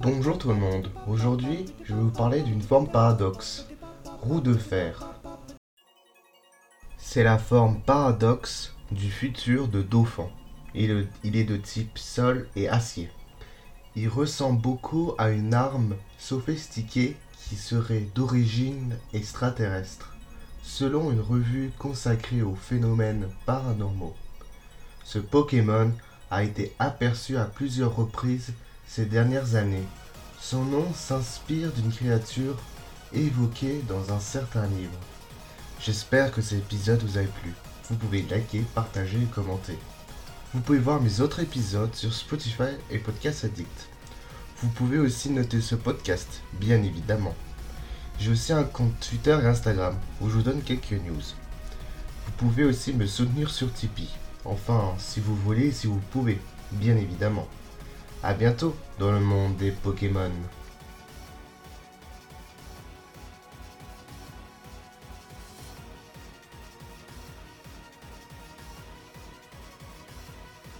Bonjour tout le monde, aujourd'hui je vais vous parler d'une forme paradoxe, roue de fer. C'est la forme paradoxe du futur de Dauphin. Il, est de type sol et acier. Il ressemble beaucoup à une arme sophistiquée qui serait d'origine extraterrestre, selon une revue consacrée aux phénomènes paranormaux. Ce Pokémon a été aperçu à plusieurs reprises ces dernières années. Son nom s'inspire d'une créature évoquée dans un certain livre. J'espère que cet épisode vous a plu. Vous pouvez liker, partager et commenter. Vous pouvez voir mes autres épisodes sur Spotify et Podcast Addict. Vous pouvez aussi noter ce podcast, bien évidemment. J'ai aussi un compte Twitter et Instagram où je vous donne quelques news. Vous pouvez aussi me soutenir sur Tipeee. Enfin, si vous voulez, si vous pouvez, bien évidemment. A bientôt dans le monde des Pokémon.